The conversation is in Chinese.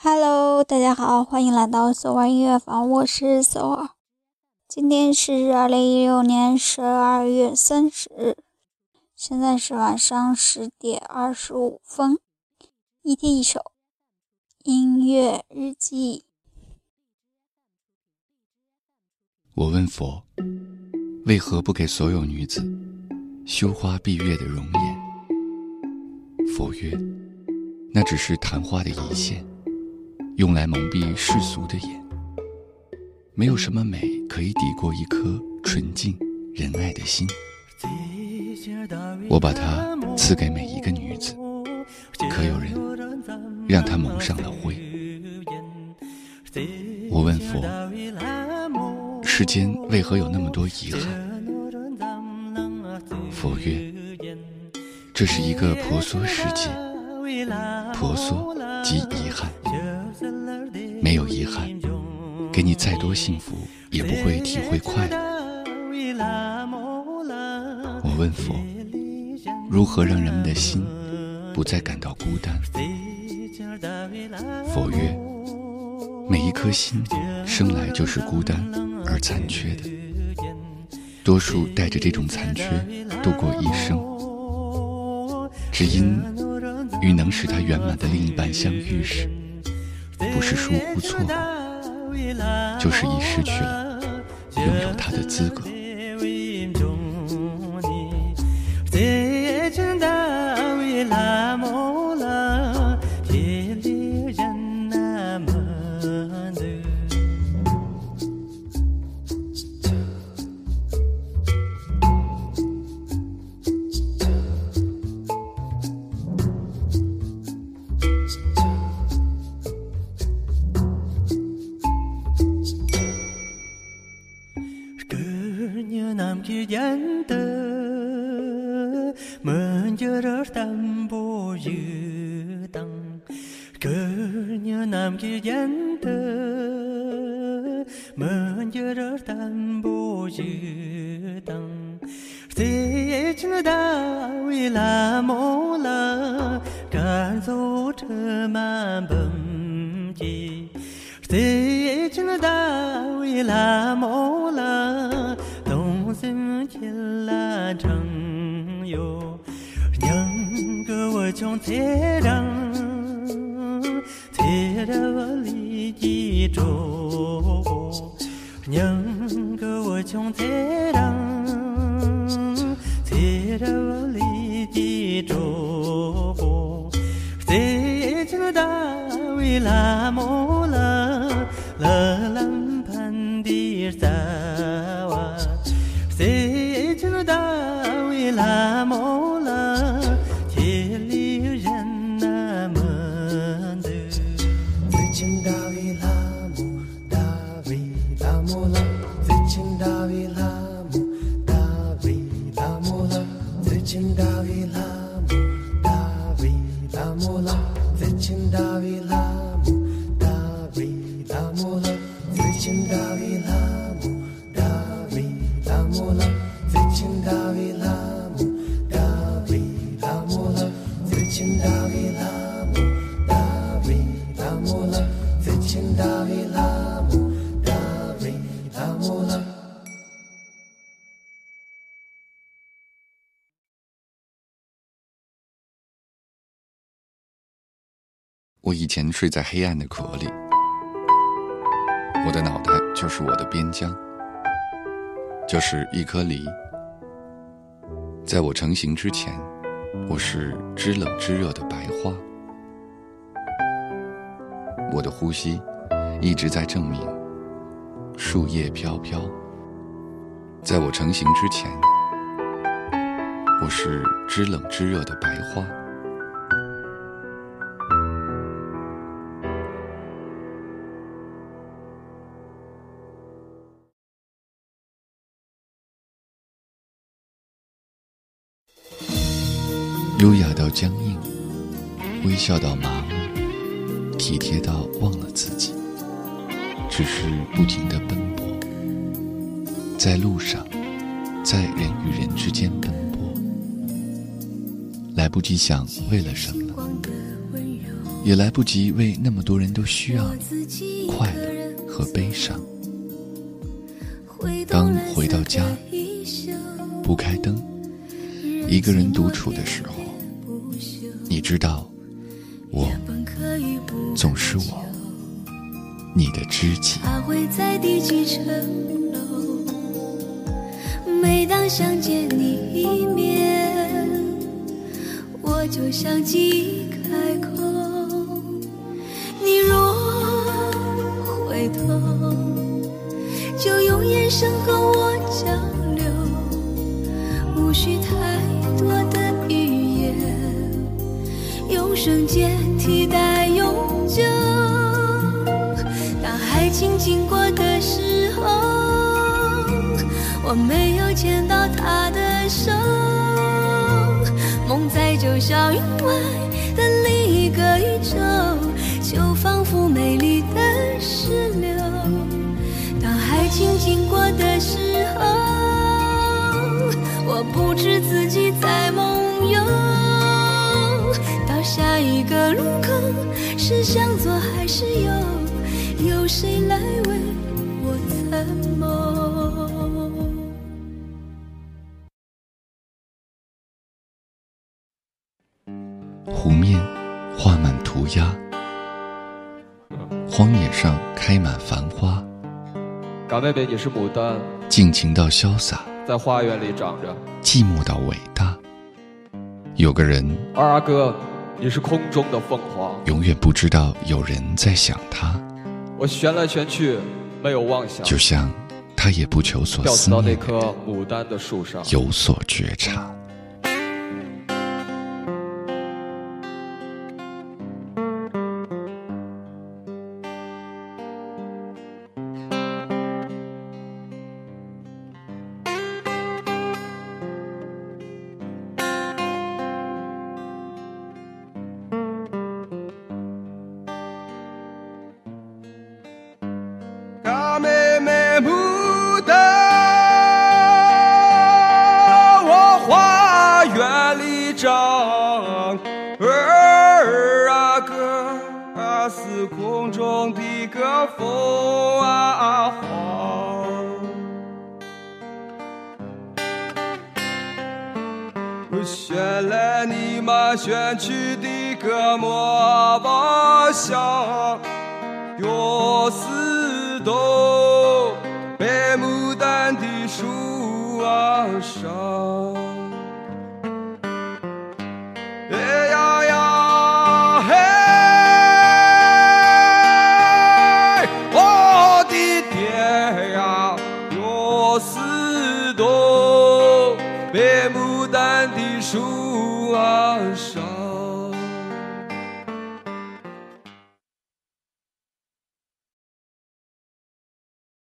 Hello，大家好，欢迎来到搜尔音乐房，我是搜尔。今天是二零一六年十二月三十日，现在是晚上十点二十五分。一天一首音乐日记。我问佛，为何不给所有女子羞花闭月的容颜？佛曰：那只是昙花的一现。用来蒙蔽世俗的眼，没有什么美可以抵过一颗纯净仁爱的心。我把它赐给每一个女子，可有人让她蒙上了灰？我问佛：世间为何有那么多遗憾？佛曰：这是一个婆娑世界，婆娑即遗憾。遗憾，给你再多幸福，也不会体会快乐。我问佛，如何让人们的心不再感到孤单？佛曰：每一颗心生来就是孤单而残缺的，多数带着这种残缺度过一生，只因与能使他圆满的另一半相遇时。不是疏忽错过，就是已失去了拥有他的资格。chi dân tơ mơn chưa rớt tâm bồ dư tăng. Cứ như nam chi dân tơ mơn chưa rớt tâm bồ dư tăng. Thế chân đã vì là mô lơ cả số thơ mà bầm chi. Thế chân đã vì là mô 心牵拉长哟，娘个我穷才让，才让我离记住，娘个我穷才让，才让我离记住，谁知道为那么 那么了，千里人那么的。最近大维拉姆，大维拉姆了。最近大维拉姆，大维拉姆了。最近大我以前睡在黑暗的壳里，我的脑袋就是我的边疆，就是一颗梨。在我成型之前，我是知冷知热的白花。我的呼吸一直在证明，树叶飘飘。在我成型之前，我是知冷知热的白花。优雅到僵硬，微笑到麻木，体贴到忘了自己，只是不停的奔波，在路上，在人与人之间奔波，来不及想为了什么，也来不及为那么多人都需要你快乐和悲伤。当回到家，不开灯，一个人独处的时候，你知道，我总是我，你的知己他会在第几层。每当想见你一面，我就像记忆开口。你若回头，就用眼神和我交用瞬间替代永久。当爱情经过的时候，我没有牵到他的手，梦在九霄云外的另一个宇宙，就仿佛美丽的石榴。当爱情经过的时候，我不知自己在梦是向左还是右？有谁来为我参谋？湖面画满涂鸦，荒野上开满繁花，干妹妹，你是牡丹，尽情到潇洒，在花园里长着；寂寞到伟大。有个人，二阿哥，你是空中的凤凰，永远不知道有人在想他，我旋来旋去，没有妄想，就像他也不求所吊死到那棵牡丹的树上。有所觉察。的个凤啊凰。我选来你妈选去的个莫妄想。有四朵白牡丹的树啊上，